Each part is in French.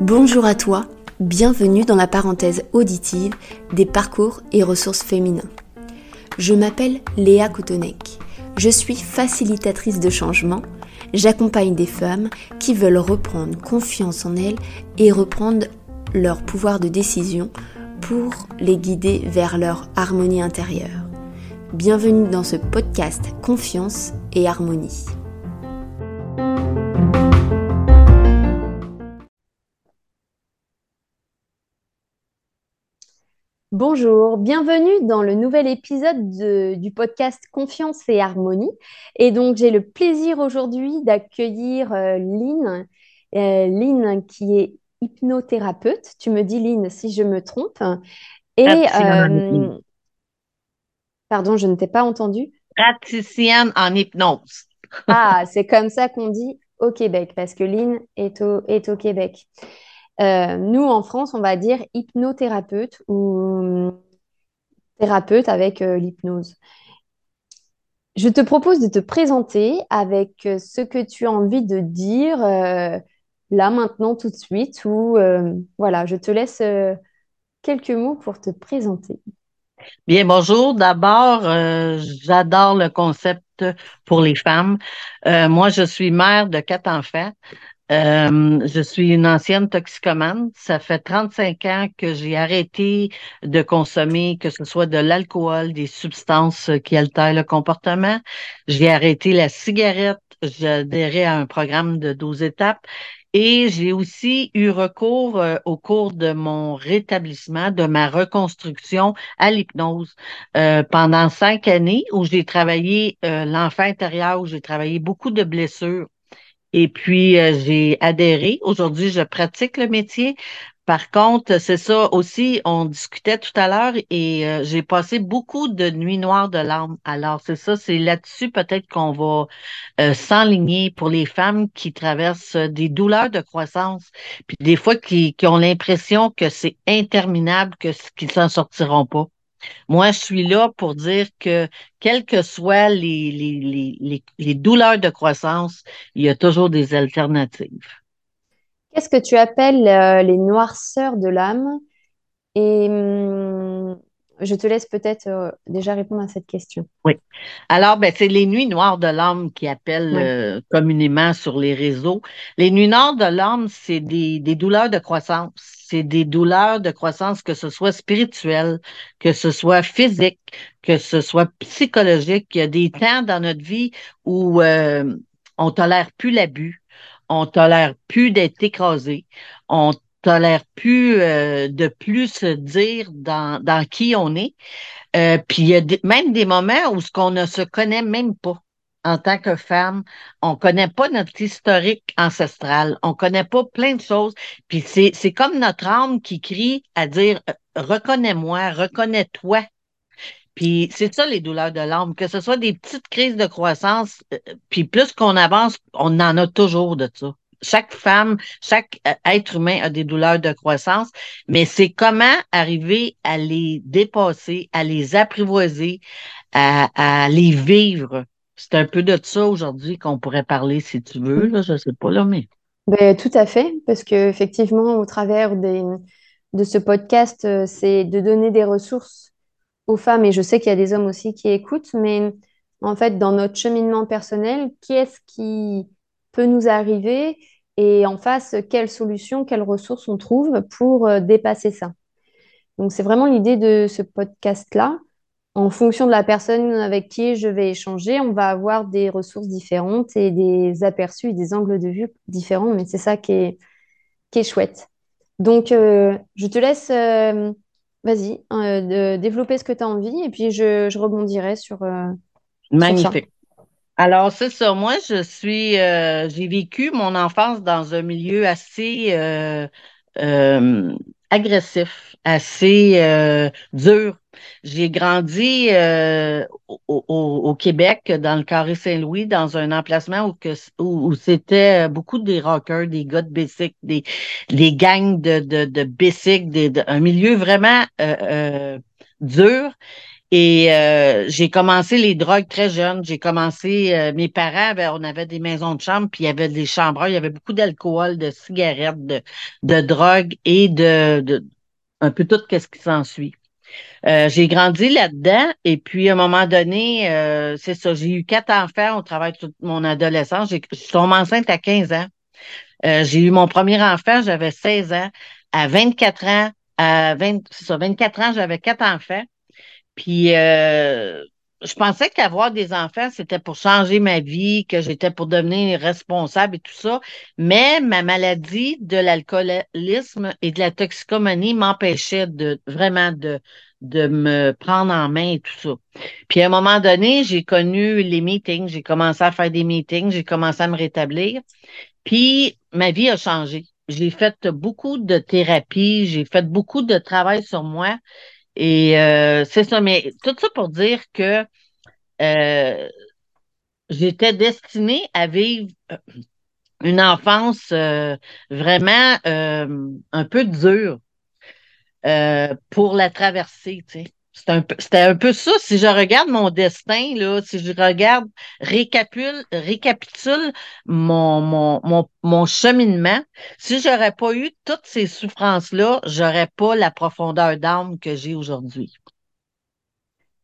Bonjour à toi, bienvenue dans la parenthèse auditive des parcours et ressources féminins. Je m'appelle Léa Koutonek. Je suis facilitatrice de changement. J'accompagne des femmes qui veulent reprendre confiance en elles et reprendre leur pouvoir de décision pour les guider vers leur harmonie intérieure. Bienvenue dans ce podcast Confiance et Harmonie. Bonjour, bienvenue dans le nouvel épisode du podcast Confiance et Harmonie. Et donc j'ai le plaisir aujourd'hui d'accueillir euh, Lynn, euh, Lynn qui est hypnothérapeute. Tu me dis Lynn si je me trompe. Et euh, pardon, je ne t'ai pas entendu. Praticienne en hypnose. ah, c'est comme ça qu'on dit au Québec parce que Lynn est au, est au Québec. Euh, nous, en France, on va dire hypnothérapeute ou thérapeute avec euh, l'hypnose. Je te propose de te présenter avec euh, ce que tu as envie de dire là, maintenant, tout de suite, ou voilà, je te laisse quelques mots pour te présenter. Bien, bonjour. D'abord, j'adore le concept pour les femmes. moi, je suis mère de quatre enfants. Euh, je suis une ancienne toxicomane. Ça fait 35 ans que j'ai arrêté de consommer, que ce soit de l'alcool, des substances qui altèrent le comportement. J'ai arrêté la cigarette. J'ai à un programme de 12 étapes. Et j'ai aussi eu recours euh, au cours de mon rétablissement, de ma reconstruction à l'hypnose euh, pendant cinq années où j'ai travaillé l'enfant intérieur, où j'ai travaillé beaucoup de blessures et puis, euh, j'ai adhéré. Aujourd'hui, je pratique le métier. Par contre, c'est ça aussi, on discutait tout à l'heure et euh, j'ai passé beaucoup de nuits noires de l'âme. Alors, c'est ça, c'est là-dessus peut-être qu'on va euh, s'enligner pour les femmes qui traversent des douleurs de croissance, puis des fois qui, qui ont l'impression que c'est interminable, que qu'ils s'en sortiront pas. Moi, je suis là pour dire que, quelles que soient les, douleurs de croissance, il y a toujours des alternatives. Qu'est-ce que tu appelles euh, les noirceurs de l'âme? Hum, je te laisse peut-être euh, déjà répondre à cette question. Oui. Alors, ben, c'est les nuits noires de l'âme qui appellent euh, communément sur les réseaux. Les nuits noires de l'âme, c'est des, des douleurs de croissance. C'est des douleurs de croissance, que ce soit spirituel, que ce soit physique, que ce soit psychologique. Il y a des temps dans notre vie où euh, on tolère plus l'abus, on tolère plus d'être écrasé, on tolère plus euh, de plus dire dans, dans qui on est. Euh, puis il y a même des moments où ce qu'on ne se connaît même pas en tant que femme, on connaît pas notre historique ancestral, on connaît pas plein de choses. Puis c'est, c'est comme notre âme qui crie à dire euh, reconnais-moi, reconnais-toi. Puis c'est ça les douleurs de l'âme, que ce soit des petites crises de croissance, puis plus qu'on avance, on en a toujours de ça chaque femme, chaque euh, être humain a des douleurs de croissance, mais c'est comment arriver à les dépasser, à les apprivoiser, à, les vivre. C'est un peu de ça aujourd'hui qu'on pourrait parler, si tu veux. Là, je ne sais pas, là, mais. Ben, tout à fait, parce qu'effectivement, au travers de ce podcast, euh, c'est de donner des ressources aux femmes, et je sais qu'il y a des hommes aussi qui écoutent, mais en fait, dans notre cheminement personnel, qui est-ce qui peut nous arriver et en face, quelles solutions, quelles ressources on trouve pour euh, dépasser ça. Donc, c'est vraiment l'idée de ce podcast-là. En fonction de la personne avec qui je vais échanger, on va avoir des ressources différentes et des aperçus et des angles de vue différents, mais c'est ça qui est, chouette. Donc, euh, je te laisse, euh, vas-y, développer ce que tu as envie et puis je, rebondirai sur. Magnifique. Alors, c'est ça. Moi, je suis, euh, j'ai vécu mon enfance dans un milieu assez euh, euh, agressif, assez dur. J'ai grandi au, Québec, dans le Carré Saint-Louis, dans un emplacement où, où, c'était beaucoup des rockers, des gars de Bessic, des, des gangs de, de, de des, un milieu vraiment dur. Et euh, j'ai commencé les drogues très jeune. J'ai commencé, euh, mes parents, on avait des maisons de chambre, puis il y avait des chambres, il y avait beaucoup d'alcool, de cigarettes, de, de drogue et de, de un peu tout ce qui s'ensuit. Euh, j'ai grandi là-dedans et puis à un moment donné, euh, c'est ça, j'ai eu quatre enfants au travers de toute mon adolescence. Je suis tombée enceinte à 15 ans. Euh, j'ai eu mon premier enfant, j'avais 16 ans. À 24 ans, à 20, ça, 24 ans, j'avais quatre enfants. Puis je pensais qu'avoir des enfants, c'était pour changer ma vie, que j'étais pour devenir responsable et tout ça. Mais ma maladie de l'alcoolisme et de la toxicomanie m'empêchait de vraiment de, de me prendre en main et tout ça. Puis à un moment donné, j'ai connu les meetings, j'ai commencé à faire des meetings, j'ai commencé à me rétablir. Puis ma vie a changé. J'ai fait beaucoup de thérapie, j'ai fait beaucoup de travail sur moi. Et euh, c'est ça, mais tout ça pour dire que euh, j'étais destinée à vivre euh, une enfance vraiment un peu dure pour la traverser, tu sais. C'était un, peu ça. Si je regarde mon destin, là, si je regarde, récapitule, mon, mon, mon, mon cheminement, si j'aurais pas eu toutes ces souffrances-là, j'aurais pas la profondeur d'âme que j'ai aujourd'hui.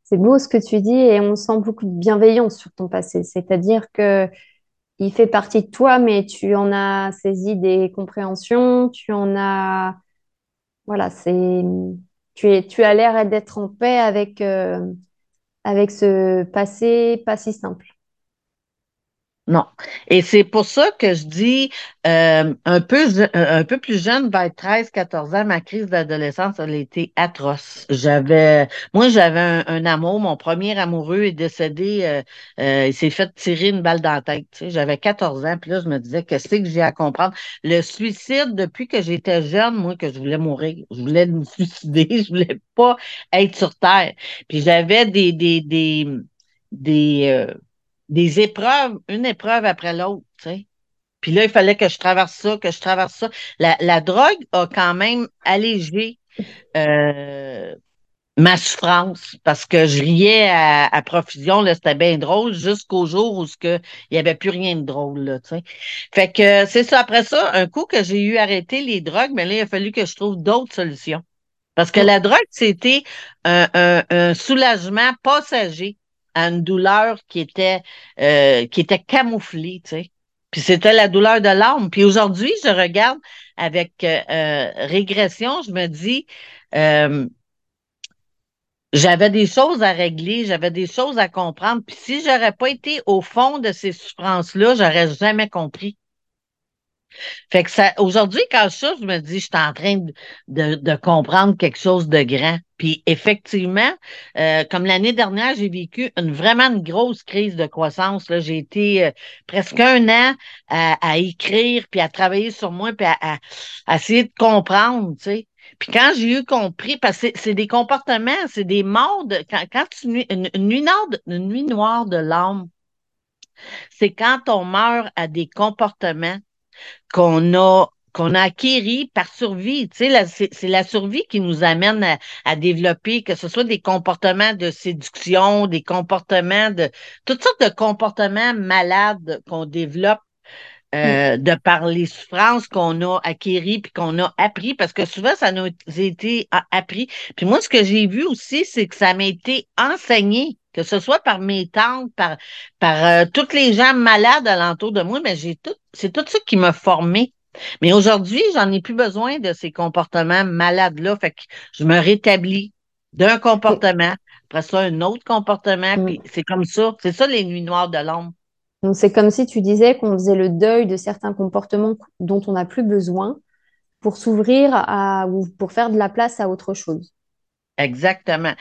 C'est beau ce que tu dis et on sent beaucoup de bienveillance sur ton passé. C'est-à-dire que il fait partie de toi, mais tu en as saisi des compréhensions, tu en as, voilà, c'est tu, es, tu as l'air d'être en paix avec, euh, avec ce passé pas si simple. Non. Et c'est pour ça que je dis euh, un, peu, un peu plus jeune, vers 13, 14 ans, ma crise d'adolescence, elle a été atroce. J'avais moi, j'avais un, amour, mon premier amoureux est décédé, euh, euh, il s'est fait tirer une balle dans la tête. Tu sais, j'avais 14 ans, puis là, je me disais qu'est-ce que j'ai à comprendre? Le suicide, depuis que j'étais jeune, moi, que je voulais mourir. Je voulais me suicider, je voulais pas être sur Terre. Puis j'avais des, des, des, des des épreuves, une épreuve après l'autre, tu sais. Puis là, il fallait que je traverse ça, que je traverse ça. La, la drogue a quand même allégé euh, ma souffrance parce que je riais à, à profusion, c'était bien drôle jusqu'au jour où il n'y avait plus rien de drôle. Là, tu sais. Fait que c'est ça. Après ça, un coup que j'ai eu arrêté les drogues, mais là, il a fallu que je trouve d'autres solutions. Parce que la drogue, c'était un, un, un soulagement passager à une douleur qui était, euh, qui était camouflée, tu sais. Puis c'était la douleur de l'âme. Puis aujourd'hui, je regarde avec euh, euh, régression, je me dis, j'avais des choses à régler, j'avais des choses à comprendre. Puis si j'aurais pas été au fond de ces souffrances-là, j'aurais jamais compris. Fait que ça, aujourd'hui, quand je je me dis, je suis en train de, de, comprendre quelque chose de grand. Puis effectivement, euh, comme l'année dernière, j'ai vécu une vraiment une grosse crise de croissance. Là, j'ai été euh, presque un an à, écrire, puis à travailler sur moi, puis à, essayer de comprendre, tu sais. Puis quand j'ai eu compris, parce que c'est des comportements, c'est des modes, quand, quand tu une, une, nuit noire de, une nuit noire de l'âme, c'est quand on meurt à des comportements qu'on a qu'on a acquéri par survie. Tu sais, c'est la survie qui nous amène à, développer, que ce soit des comportements de séduction, des comportements de toutes sortes de comportements malades qu'on développe euh, mm. de par les souffrances qu'on a acquéries puis qu'on a appris, parce que souvent, ça nous a été appris. Puis moi, ce que j'ai vu aussi, c'est que ça m'a été enseigné que ce soit par mes tantes, par, par euh, toutes les gens malades alentour de moi, mais j'ai tout, c'est tout ça qui m'a formé. Mais aujourd'hui, j'en ai plus besoin de ces comportements malades-là. Fait que je me rétablis d'un comportement, après ça, un autre comportement, mm. puis c'est comme ça. C'est ça les nuits noires de l'ombre. Donc, c'est comme si tu disais qu'on faisait le deuil de certains comportements dont on n'a plus besoin pour s'ouvrir à ou pour faire de la place à autre chose. Exactement.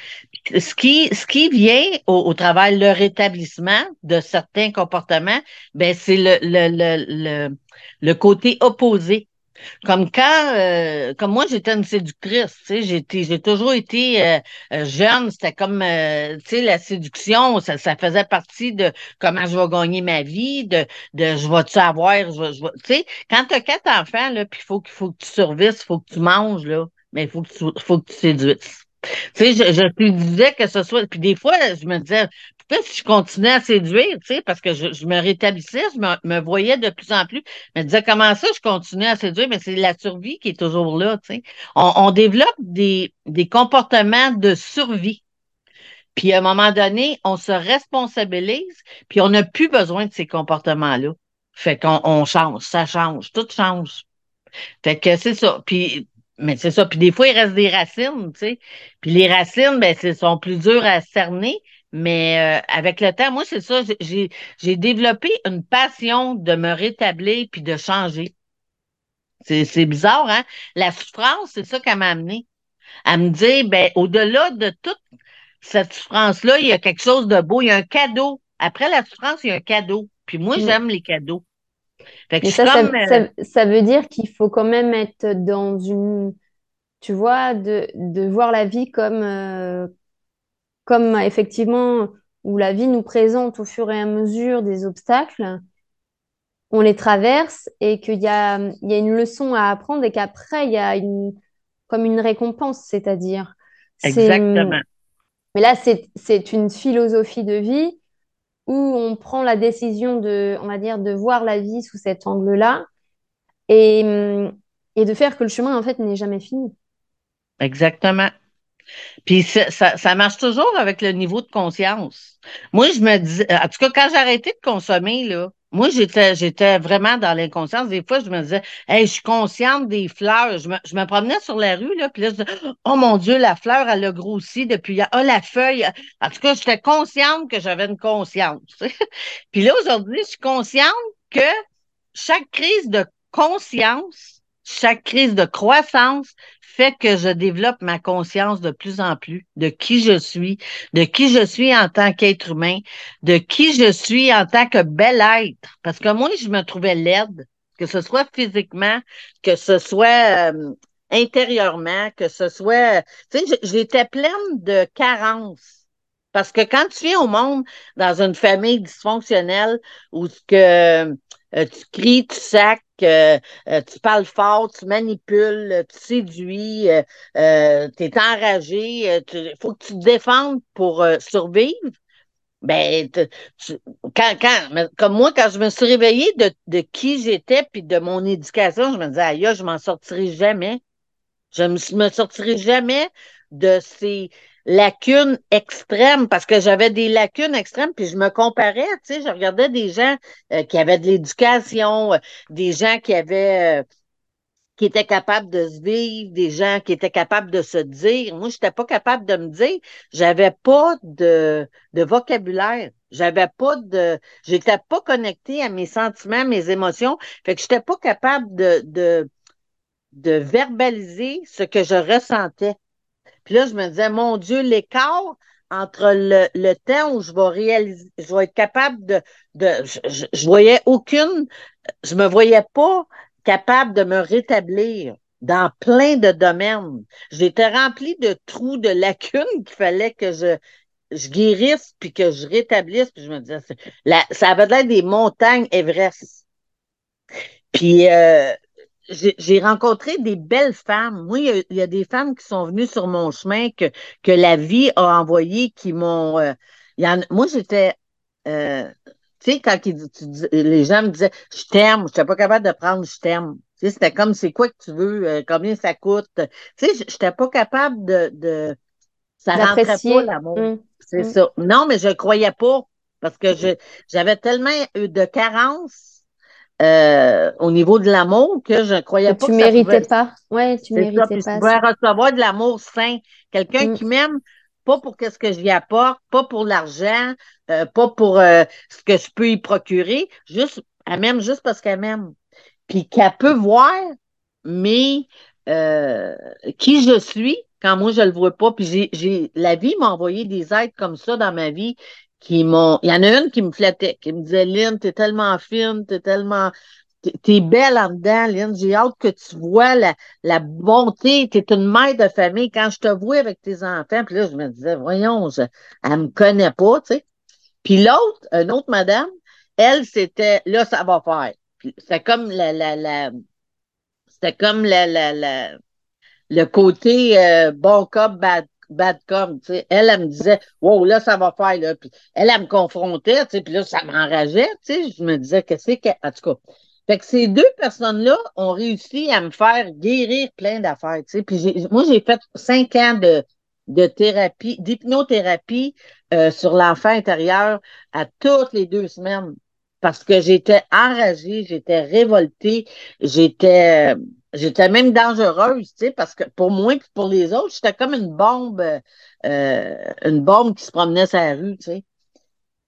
Ce qui, ce qui vient au, au travail, le rétablissement de certains comportements, ben c'est le, le, le, le, le côté opposé. Comme quand, euh, comme moi, j'étais une séductrice, tu sais, j'étais, j'ai toujours été euh, euh, jeune, c'était comme, tu sais, la séduction, ça, ça faisait partie de comment je vais gagner ma vie, de, de je vais-tu avoir, je, je tu sais, quand tu as quatre enfants, là, puis faut, qu'il faut que tu survisses, il faut que tu manges, là, mais il faut que tu, faut que tu séduises. Tu sais, je, je te disais que ce soit. Puis des fois, je me disais, peut-être si je continuais à séduire, tu sais, parce que je, je me rétablissais, je me, me, voyais de plus en plus. Je me disais, comment ça, je continue à séduire? Mais c'est la survie qui est toujours là, tu sais. On, on développe des, des comportements de survie. Puis à un moment donné, on se responsabilise, puis on n'a plus besoin de ces comportements-là. Fait qu'on on change, ça change, tout change. Fait que c'est ça. Puis mais c'est ça. Puis des fois, il reste des racines, tu sais. Puis les racines, ben, c'est sont plus dures à cerner. Mais euh, avec le temps, moi, c'est ça. J'ai, j'ai développé une passion de me rétablir puis de changer. C'est, c'est bizarre, hein? La souffrance, c'est ça qu'elle m'a amené. À me dire, ben, au-delà de toute cette souffrance-là, il y a quelque chose de beau. Il y a un cadeau. Après la souffrance, il y a un cadeau. Puis moi, Mm. j'aime les cadeaux. Fait ça, ça, comme, euh, ça, ça veut dire qu'il faut quand même être dans une, tu vois, de, de voir la vie comme, euh, comme effectivement, où la vie nous présente au fur et à mesure des obstacles, on les traverse et qu'il y a, il y a une leçon à apprendre et qu'après, il y a une, comme une récompense, c'est-à-dire, c'est, exactement. mais là, c'est une philosophie de vie où on prend la décision de, on va dire, de voir la vie sous cet angle-là et, hum, et de faire que le chemin, en fait, n'est jamais fini. Exactement. Puis ça marche toujours avec le niveau de conscience. Moi, je me dis, en tout cas, quand j'ai arrêté de consommer, là, moi, j'étais, j'étais vraiment dans l'inconscience. Des fois, je me disais, hey, je suis consciente des fleurs. Je me, je me promenais sur la rue, là, puis là, je disais, oh mon Dieu, la fleur, elle a grossi depuis. Ah, la feuille. En tout cas, j'étais consciente que j'avais une conscience. Puis là, aujourd'hui, je suis consciente que chaque crise de conscience, chaque crise de croissance fait que je développe ma conscience de plus en plus de qui je suis, de qui je suis en tant qu'être humain, de qui je suis en tant que bel être. Parce que moi, je me trouvais laide, que ce soit physiquement, que ce soit euh, intérieurement, que ce soit... Tu sais, j'étais pleine de carences. Parce que quand tu viens au monde dans une famille dysfonctionnelle où que euh, tu cries, tu sacs, euh, euh, tu parles fort, tu manipules, tu séduis, tu es enragé, il faut que tu te défendes pour survivre. Ben, tu, quand, quand, comme moi, quand je me suis réveillée de, de qui j'étais puis de mon éducation, je me disais, aïe, je m'en sortirai jamais. Je ne me sortirai jamais de ces lacunes extrêmes parce que j'avais des lacunes extrêmes puis je me comparais, tu sais, je regardais des gens euh, qui avaient de l'éducation, euh, des gens qui avaient euh, qui étaient capables de se vivre, des gens qui étaient capables de se dire. Moi, je n'étais pas capable de me dire, j'avais pas de, de vocabulaire. J'avais pas de. J'étais pas connectée à mes sentiments, mes émotions. Fait que je n'étais pas capable de, de, de verbaliser ce que je ressentais. Puis là, je me disais, mon Dieu, l'écart entre le, le, temps où je vais réaliser, je vais être capable de, de je, je, voyais aucune, je me voyais pas capable de me rétablir dans plein de domaines. J'étais remplie de trous, de lacunes qu'il fallait que je, je guérisse puis que je rétablisse. Puis je me disais, la, ça avait l'air des montagnes Everest. Puis euh, j'ai rencontré des belles femmes. Moi, il y, a, il y, a, des femmes qui sont venues sur mon chemin que, que la vie a envoyées, qui m'ont. Euh, moi, j'étais. Euh, tu sais, quand ils, tu, les gens me disaient Je t'aime, je n'étais pas capable de prendre je t'aime. Tu sais, c'était comme c'est quoi que tu veux, euh, combien ça coûte? Tu sais, je n'étais pas capable de. de ça rentrait pas l'amour. Mmh. C'est mmh. ça. Non, mais je ne croyais pas. Parce que j'avais tellement de carences euh, au niveau de l'amour que je ne croyais que pas tu que méritais pouvait... pas. Ouais, tu méritais ça, pas. Je pouvais recevoir de l'amour sain. Quelqu'un mm. qui m'aime pas pour qu'est-ce que j'y apporte, pas pour l'argent, euh, pas pour euh, ce que je peux y procurer, juste elle m'aime juste parce qu'elle m'aime. Puis qu'elle peut voir mais qui je suis quand moi je le vois pas. Puis j'ai la vie m'a envoyé des êtres comme ça dans ma vie qui m'ont. Il y en a une qui me flattait, qui me disait Lynn, t'es tellement fine, t'es tellement. T'es belle en dedans, Lynn. J'ai hâte que tu vois la, la bonté. T'es une mère de famille. Quand je te vois avec tes enfants, puis là, je me disais, voyons, je, elle me connaît pas, tu sais. Puis l'autre, une autre madame, elle, c'était là, ça va faire. C'est comme la, la, la c'était comme la, la, la, le côté euh, bon cop, bad, bad com, tu sais. Elle, elle me disait, wow, là, ça va faire, là. Puis elle, elle me confrontait, tu sais, puis là, ça m'enrageait, tu sais. Je me disais, qu'est-ce que, en tout cas. Fait que ces deux personnes-là ont réussi à me faire guérir plein d'affaires, tu sais. Puis moi, j'ai fait cinq ans de, de thérapie, d'hypnothérapie euh, sur l'enfant intérieur à toutes les deux semaines parce que j'étais enragée, j'étais révoltée, j'étais j'étais même dangereuse, tu sais, parce que pour moi et pour les autres, j'étais comme une bombe, euh, une bombe qui se promenait sur la rue, tu sais.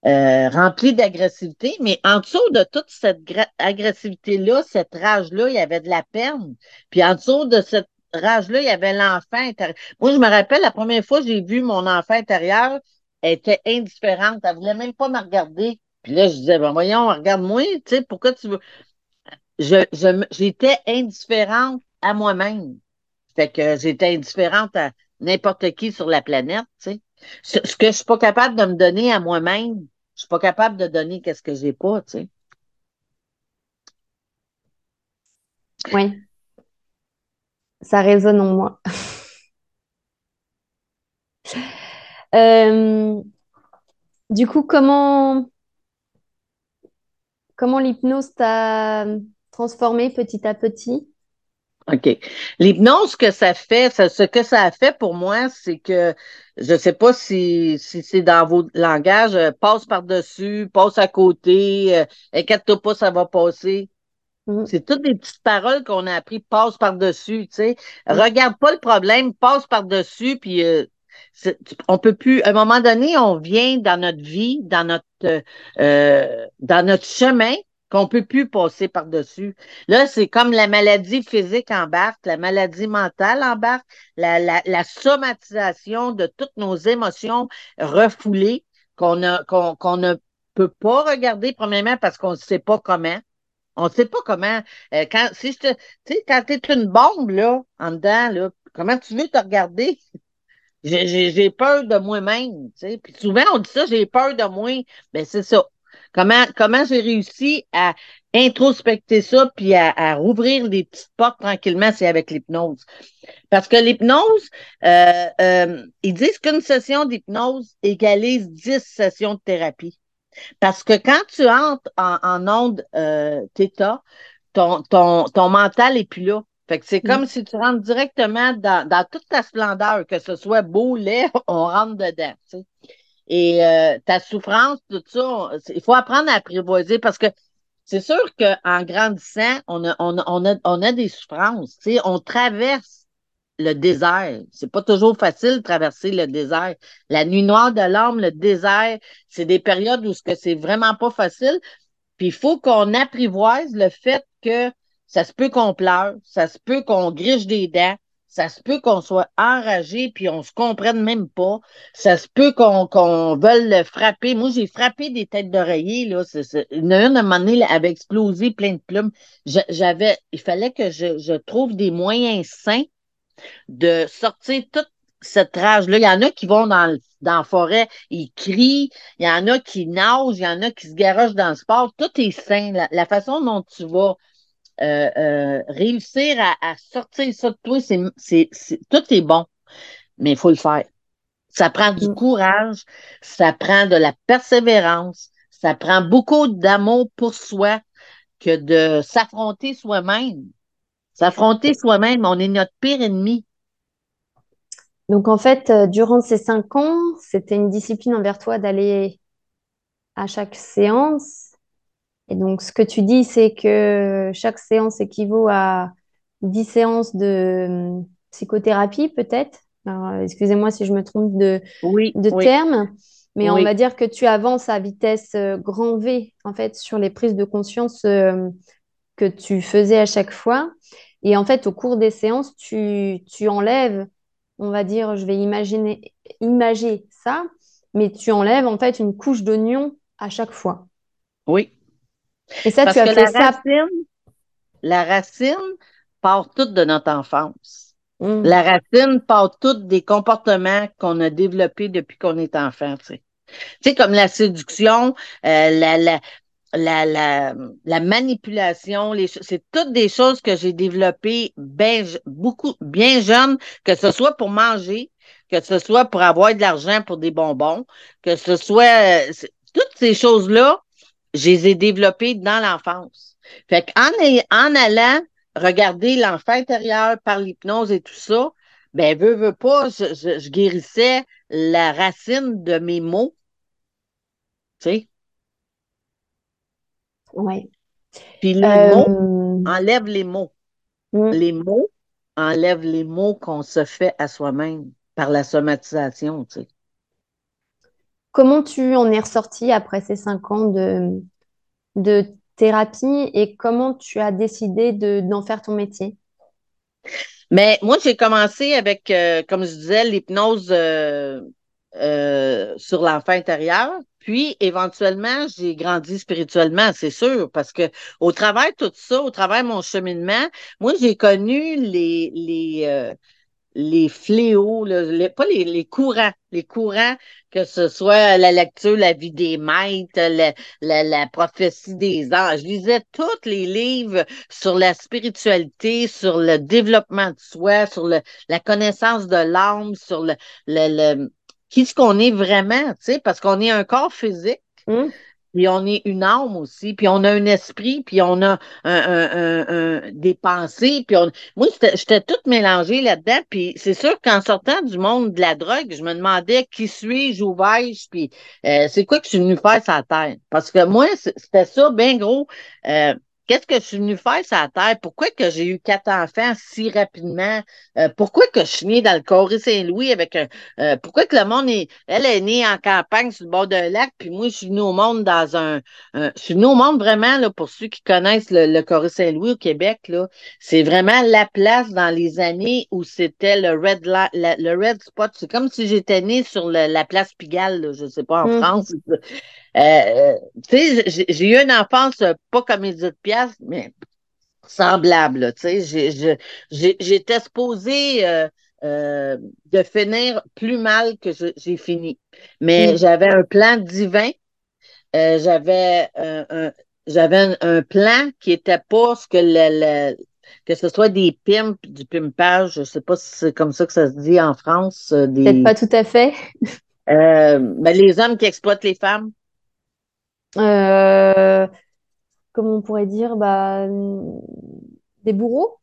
Euh, remplie d'agressivité, mais en dessous de toute cette agressivité-là, cette rage-là, il y avait de la peine. Puis en dessous de cette rage-là, il y avait l'enfant intérieur. Moi, je me rappelle, la première fois que j'ai vu mon enfant intérieur, elle était indifférente. Elle voulait même pas me regarder. Puis là, je disais, ben voyons, regarde-moi, tu sais, pourquoi tu veux? Je, j'étais indifférente à moi-même. Fait que j'étais indifférente à n'importe qui sur la planète, tu sais. Ce, que je suis pas capable de me donner à moi-même, je suis pas capable de donner qu'est-ce que j'ai pas, tu sais. Oui. Ça résonne en moi. Euh, du coup, comment Comment l'hypnose t'a transformé petit à petit? OK. L'hypnose, ce que ça fait, ce que ça a fait pour moi, c'est que je ne sais pas si, si c'est dans vos langages, euh, passe par-dessus, passe à côté, euh, inquiète-toi pas, ça va passer. Mm. C'est toutes des petites paroles qu'on a appris, passe par-dessus, tu sais. Mm. Regarde pas le problème, passe par-dessus, puis euh, on peut plus, à un moment donné, on vient dans notre vie, dans notre, euh, dans notre chemin qu'on peut plus passer par-dessus. Là, c'est comme la maladie physique embarque, la maladie mentale embarque, la, la, somatisation de toutes nos émotions refoulées qu'on qu'on, ne peut pas regarder, premièrement, parce qu'on ne sait pas comment. On ne sait pas comment. Euh, quand, si je te, tu quand t'es une bombe, là, en dedans, là, comment tu veux te regarder? J'ai peur de moi-même. Tu. Puis souvent, on dit ça, j'ai peur de moi. Ben, c'est ça. Comment, comment j'ai réussi à introspecter ça puis à, rouvrir les petites portes tranquillement, c'est avec l'hypnose. Parce que l'hypnose, euh, euh, ils disent qu'une session d'hypnose égalise 10 sessions de thérapie. Parce que quand tu entres en, en onde euh, ton, ton, ton mental est plus là. Fait que c'est mm. comme si tu rentres directement dans, dans, toute ta splendeur, que ce soit beau, laid, on rentre dedans. Tu sais. Et euh, ta souffrance, tout ça, il faut apprendre à apprivoiser parce que c'est sûr qu'en grandissant, on a, on, a, on, a, on a des souffrances. Tu sais, on traverse le désert. C'est pas toujours facile de traverser le désert. La nuit noire de l'âme, le désert, c'est des périodes où c'est vraiment pas facile. Puis il faut qu'on apprivoise le fait que ça se peut qu'on pleure, ça se peut qu'on griche des dents, ça se peut qu'on soit enragé puis on se comprenne même pas, ça se peut qu'on qu'on veuille le frapper. Moi, j'ai frappé des têtes d'oreiller, là. Une, à un moment donné, avait explosé plein de plumes. J'avais, il fallait que je, trouve des moyens sains de sortir toute cette rage-là. Il y en a qui vont dans, dans la forêt, ils crient, il y en a qui nagent, il y en a qui se garochent dans le sport. Tout est sain. la façon dont tu vas euh, euh, réussir à, sortir ça de toi, c'est, c'est, tout est bon, mais il faut le faire. Ça prend du mm. courage, ça prend de la persévérance, ça prend beaucoup d'amour pour soi que de s'affronter soi-même. S'affronter soi-même, on est notre pire ennemi. Donc en fait, euh, durant ces cinq ans, c'était une discipline envers toi d'aller à chaque séance et donc, ce que tu dis, c'est que chaque séance équivaut à 10 séances de hum, psychothérapie, peut-être. Excusez-moi si je me trompe de, de terme, mais on va dire que tu avances à vitesse euh, grand V, en fait, sur les prises de conscience euh, que tu faisais à chaque fois. Et en fait, au cours des séances, tu, tu enlèves, on va dire, je vais imaginer, imager ça, mais tu enlèves en fait une couche d'oignon à chaque fois. Oui, et ça, tu as fait la ça. Racine, la racine part toute de notre enfance. Mm. La racine part toute des comportements qu'on a développés depuis qu'on est enfant. Tu sais, tu sais comme la séduction, euh, la, la, la, la, la, manipulation, c'est toutes des choses que j'ai développées bien, beaucoup, bien jeune, que ce soit pour manger, que ce soit pour avoir de l'argent pour des bonbons, que ce soit toutes ces choses-là, je les ai développées dans l'enfance. Fait qu'en en allant regarder l'enfant intérieur par l'hypnose et tout ça, ben, veux, veux pas, je, guérissais la racine de mes mots. Tu sais? Oui. Puis les mots euh, enlèvent les mots. Hmm. Les mots enlèvent les mots qu'on se fait à soi-même par la somatisation, tu sais. Comment tu en es ressorti après ces cinq ans de, de thérapie et comment tu as décidé d'en faire ton métier? Mais moi, j'ai commencé avec, euh, comme je disais, l'hypnose euh, euh, sur l'enfant intérieur. Puis, éventuellement, j'ai grandi spirituellement, c'est sûr, parce que au travers de tout ça, au travers de mon cheminement, moi, j'ai connu les, les, les fléaux, pas les, courants, les courants, que ce soit la lecture, la vie des maîtres, la, prophétie des anges. Je lisais tous les livres sur la spiritualité, sur le développement de soi, sur la connaissance de l'âme, sur le, le, qui ce qu'on est vraiment, tu sais, parce qu'on est un corps physique. Hum puis on est une âme aussi, puis on a un esprit, puis on a un, des pensées, puis on... moi, j'étais toute mélangée là-dedans, puis c'est sûr qu'en sortant du monde de la drogue, je me demandais qui suis-je, où vais-je, puis euh, c'est quoi que je suis venue faire sur la. Parce que moi, c'était ça, bien gros. Euh, Qu'est-ce que je suis venue faire sur la Terre? Pourquoi que j'ai eu quatre enfants si rapidement? Euh, pourquoi que je suis née dans le Corée Saint-Louis avec un. Euh, pourquoi que le monde est. Elle est née en campagne sur le bord d'un lac, puis moi, je suis venue au monde dans un. je suis venue au monde vraiment, là, pour ceux qui connaissent le, le Corée Saint-Louis au Québec, là. C'est vraiment la place dans les années où c'était le Red le Red Spot. C'est comme si j'étais née sur la place Pigalle, là, je sais pas, en mmh. France. Euh, tu sais, j'ai eu une enfance euh, pas comme Edith Piaf, mais semblable. Tu sais, j'étais supposée euh, euh, de finir plus mal que j'ai fini. Mais mm. j'avais un plan divin. Euh, j'avais un, j'avais un, plan qui était pas ce que le, que ce soit des pimps, du pimpage, je sais pas si c'est comme ça que ça se dit en France. Des, Peut-être pas tout à fait. euh, ben, les hommes qui exploitent les femmes. Euh, comment on pourrait dire, bah, des bourreaux?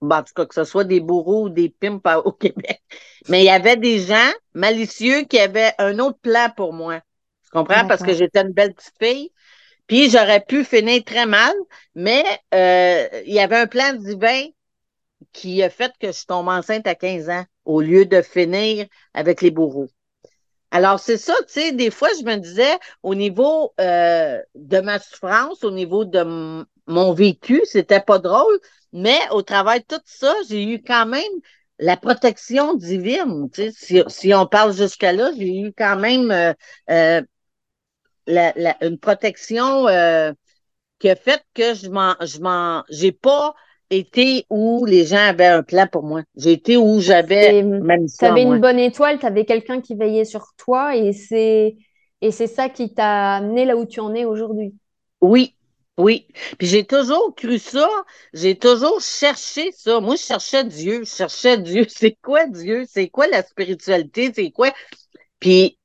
Bah, en tout cas, que ce soit des bourreaux ou des pimps au Québec. Mais il y avait des gens malicieux qui avaient un autre plan pour moi. Tu comprends? Parce que j'étais une belle petite fille. Puis j'aurais pu finir très mal, mais euh, il y avait un plan divin qui a fait que je tombe enceinte à 15 ans au lieu de finir avec les bourreaux. Alors, c'est ça, tu sais, des fois, je me disais, au niveau euh, de ma souffrance, au niveau de mon vécu, c'était pas drôle, mais au travers de tout ça, j'ai eu quand même la protection divine. Tu sais, si, on parle jusqu'à là, j'ai eu quand même euh, euh, une protection qui a fait que je m'en, je m'en, j'ai pas été où les gens avaient un plan pour moi. J'ai été où j'avais Tu avais une bonne étoile, tu avais quelqu'un qui veillait sur toi et c'est et c'est ça qui t'a amené là où tu en es aujourd'hui. Oui, oui. Puis j'ai toujours cru ça, j'ai toujours cherché ça. Moi, je cherchais Dieu, je cherchais Dieu. C'est quoi Dieu? C'est quoi la spiritualité? C'est quoi? Puis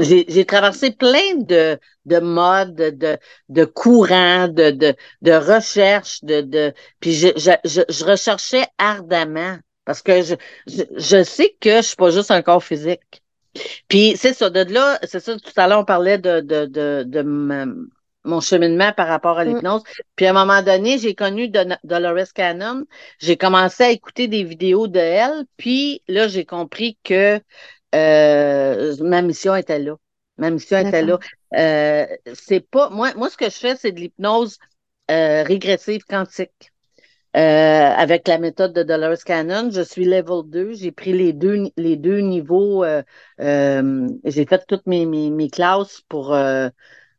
j'ai traversé plein de, de modes, de, de courants, de, de, de recherches, de, de, puis je, je, je, recherchais ardemment parce que je, je, sais que je suis pas juste un corps physique. Puis c'est ça, de là, c'est ça, tout à l'heure, on parlait de, de, de, de mon cheminement par rapport à mm. l'hypnose. Puis à un moment donné, j'ai connu Dolores Cannon. J'ai commencé à écouter des vidéos de elle. Puis là, j'ai compris que euh, ma mission était là. Ma mission était là. Euh, c'est pas moi. Moi, ce que je fais, c'est de l'hypnose euh, régressive quantique. avec la méthode de Dolores Cannon, je suis level 2. J'ai pris les deux, les deux niveaux. j'ai fait toutes mes, mes, mes classes pour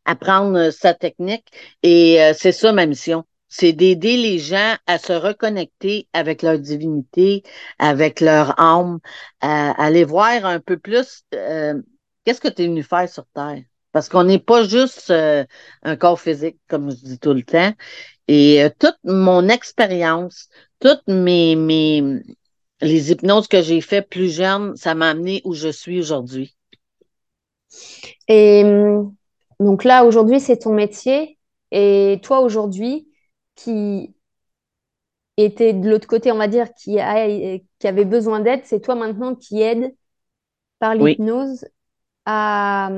apprendre sa technique. Et c'est ça ma mission c'est d'aider les gens à se reconnecter avec leur divinité, avec leur âme, à, aller voir un peu plus euh, qu'est-ce que tu es venu faire sur Terre? Parce qu'on n'est pas juste euh, un corps physique, comme je dis tout le temps. Et euh, toute mon expérience, toutes mes, mes les hypnoses que j'ai fait plus jeune, ça m'a amené où je suis aujourd'hui. Et donc là, aujourd'hui, c'est ton métier. Et toi, aujourd'hui, qui était de l'autre côté, on va dire, qui, qui avait besoin d'aide, c'est toi maintenant qui aide par l'hypnose à...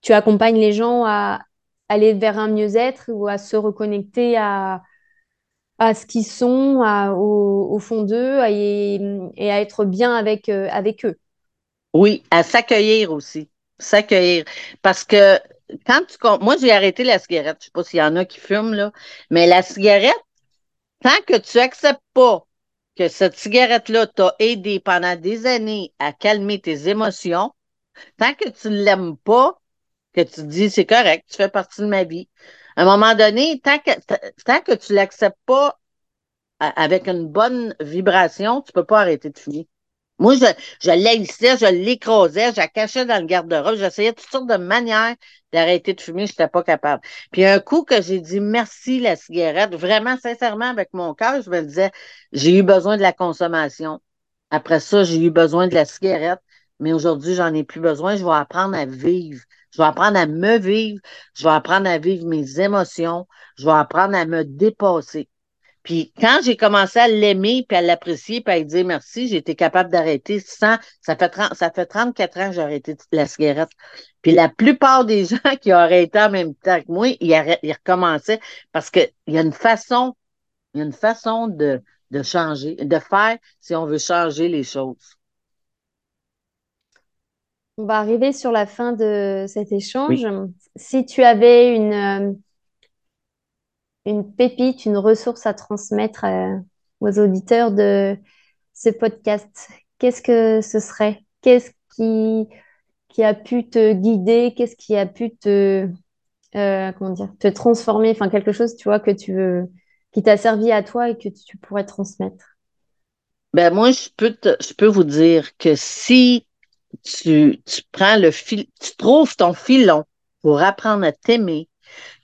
Tu accompagnes les gens à aller vers un mieux-être ou à se reconnecter à, à ce qu'ils sont, au, fond d'eux et, à être bien avec, euh, avec eux. Oui, à s'accueillir aussi. S'accueillir. Parce que quand tu. Moi, j'ai arrêté la cigarette. Je sais pas s'il y en a qui fument, là. Mais la cigarette, tant que tu n'acceptes pas que cette cigarette-là t'a aidé pendant des années à calmer tes émotions, tant que tu ne l'aimes pas, que tu te dis c'est correct, tu fais partie de ma vie, à un moment donné, tant que, tant que tu l'acceptes pas avec une bonne vibration, tu peux pas arrêter de fumer. Moi, je, je l'haïssais, je l'écrasais, je la cachais dans le garde-robe, j'essayais toutes sortes de manières d'arrêter de fumer, je n'étais pas capable. Puis un coup que j'ai dit merci la cigarette, vraiment sincèrement avec mon cœur, je me disais, j'ai eu besoin de la consommation. Après ça, j'ai eu besoin de la cigarette, mais aujourd'hui, j'en ai plus besoin, je vais apprendre à vivre. Je vais apprendre à me vivre, je vais apprendre à vivre mes émotions, je vais apprendre à me dépasser. Puis quand j'ai commencé à l'aimer, puis à l'apprécier, puis à lui dire merci, j'ai été capable d'arrêter sans. Ça fait, 30, ça fait 34 ans que j'ai arrêté la cigarette. Puis la plupart des gens qui ont arrêté en même temps que moi, ils, ils recommençaient parce qu'il y a une façon, il y a une façon de, de changer, de faire si on veut changer les choses. On va arriver sur la fin de cet échange. Si tu avais une, euh, une pépite, une ressource à transmettre euh, aux auditeurs de ce podcast, qu'est-ce que ce serait? Qu'est-ce qui, qui a pu te guider? Qu'est-ce qui a pu te, euh, comment dire, te transformer? Enfin, quelque chose, tu vois, que tu veux, qui t'a servi à toi et que tu pourrais transmettre. Ben moi, je peux, je peux vous dire que si tu, tu prends le fil, tu trouves ton filon pour apprendre à t'aimer,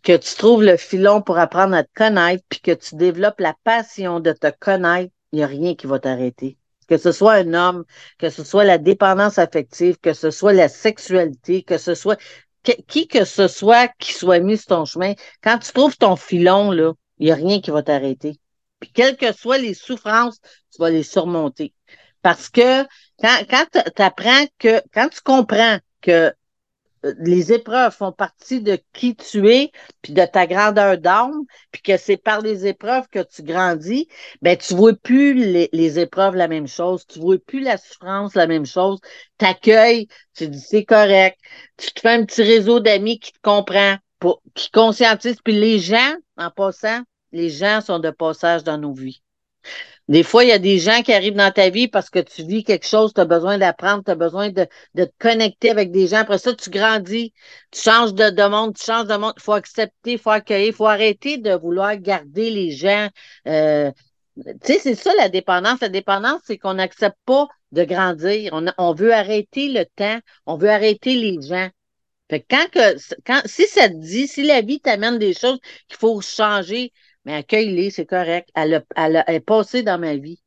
que tu trouves le filon pour apprendre à te connaître, puis que tu développes la passion de te connaître, il n'y a rien qui va t'arrêter. Que ce soit un homme, que ce soit la dépendance affective, que ce soit la sexualité, que ce soit qui que ce soit qui soit mis sur ton chemin, quand tu trouves ton filon, là, il n'y a rien qui va t'arrêter. Puis quelles que soient les souffrances, tu vas les surmonter. Parce que quand, quand tu apprends que, quand tu comprends que les épreuves font partie de qui tu es, puis de ta grandeur d'âme, puis que c'est par les épreuves que tu grandis, ben tu vois plus les, épreuves la même chose, tu vois plus la souffrance la même chose, t'accueilles, tu dis c'est correct, tu te fais un petit réseau d'amis qui te comprend, qui conscientise, puis les gens, en passant, les gens sont de passage dans nos vies. Des fois, il y a des gens qui arrivent dans ta vie parce que tu vis quelque chose, tu as besoin d'apprendre, tu as besoin de, te connecter avec des gens. Après ça, tu grandis, tu changes de, de monde, tu changes de monde. Il faut accepter, il faut accueillir, il faut arrêter de vouloir garder les gens. Euh, tu sais, c'est ça la dépendance. La dépendance, c'est qu'on n'accepte pas de grandir. On, on veut arrêter le temps, on veut arrêter les gens. Fait que quand que, quand, si ça te dit, si la vie t'amène des choses qu'il faut changer, mais accueille-les, c'est correct. Elle, a, elle, est passée dans ma vie.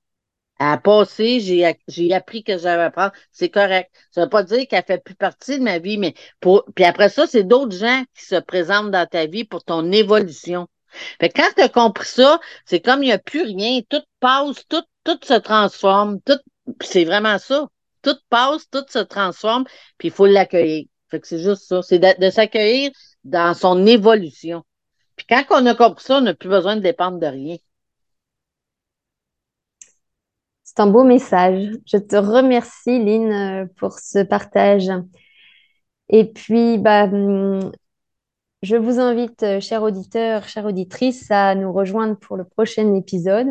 Elle a passé, j'ai appris que j'avais à apprendre. C'est correct. Ça ne veut pas dire qu'elle fait plus partie de ma vie, mais pour. Puis après ça, c'est d'autres gens qui se présentent dans ta vie pour ton évolution. Fait quand tu as compris ça, c'est comme il n'y a plus rien. Tout passe, tout, tout se transforme. Tout, c'est vraiment ça. Tout passe, tout se transforme, puis il faut l'accueillir. Fait que c'est juste ça. C'est de s'accueillir dans son évolution. Puis quand on a compris ça, on n'a plus besoin de dépendre de rien. C'est un beau message. Je te remercie, Lynn, pour ce partage. Et puis, bah, hum, je vous invite, euh, chers auditeurs, chères auditrices, à nous rejoindre pour le prochain épisode.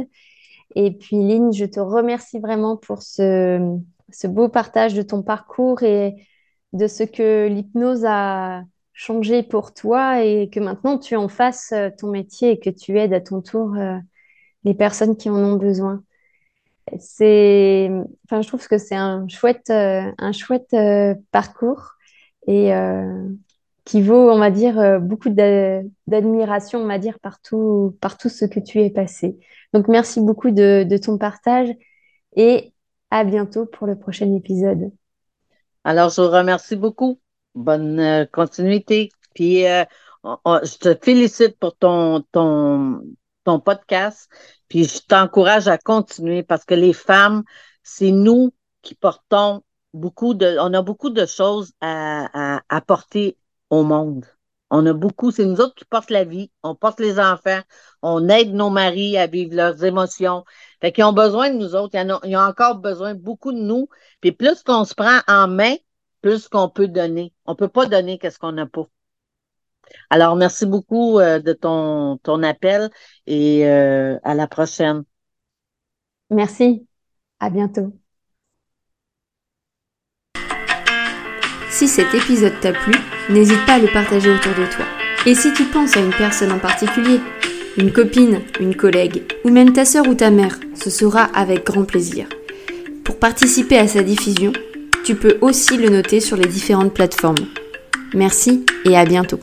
Et puis, Lynn, je te remercie vraiment pour ce beau partage de ton parcours et de ce que l'hypnose a, changer pour toi et que maintenant tu en fasses euh, ton métier et que tu aides à ton tour euh, les personnes qui en ont besoin. C'est, enfin, je trouve que c'est un chouette, euh, un chouette parcours et qui vaut, on va dire, beaucoup d'admiration, on va dire, par tout, par tout ce que tu es passé. Donc, merci beaucoup de, de ton partage et à bientôt pour le prochain épisode. Alors, je vous remercie beaucoup. Bonne euh, continuité. Puis, euh, je te félicite pour ton, ton, ton podcast. Puis, je t'encourage à continuer parce que les femmes, c'est nous qui portons beaucoup de, on a beaucoup de choses à, à apporter au monde. On a beaucoup, c'est nous autres qui portent la vie, on porte les enfants, on aide nos maris à vivre leurs émotions. Fait qu'ils ont besoin de nous autres. Ils, ont, encore besoin beaucoup de nous. Puis plus qu'on se prend en main, plus qu'on peut donner. On peut pas donner qu'est-ce qu'on n'a pas. Alors, merci beaucoup euh, de ton, ton appel et euh, à la prochaine. Merci. À bientôt. Si cet épisode t'a plu, n'hésite pas à le partager autour de toi. Et si tu penses à une personne en particulier, une copine, une collègue, ou même ta sœur ou ta mère, ce sera avec grand plaisir. Pour participer à sa diffusion, tu peux aussi le noter sur les différentes plateformes. Merci et à bientôt.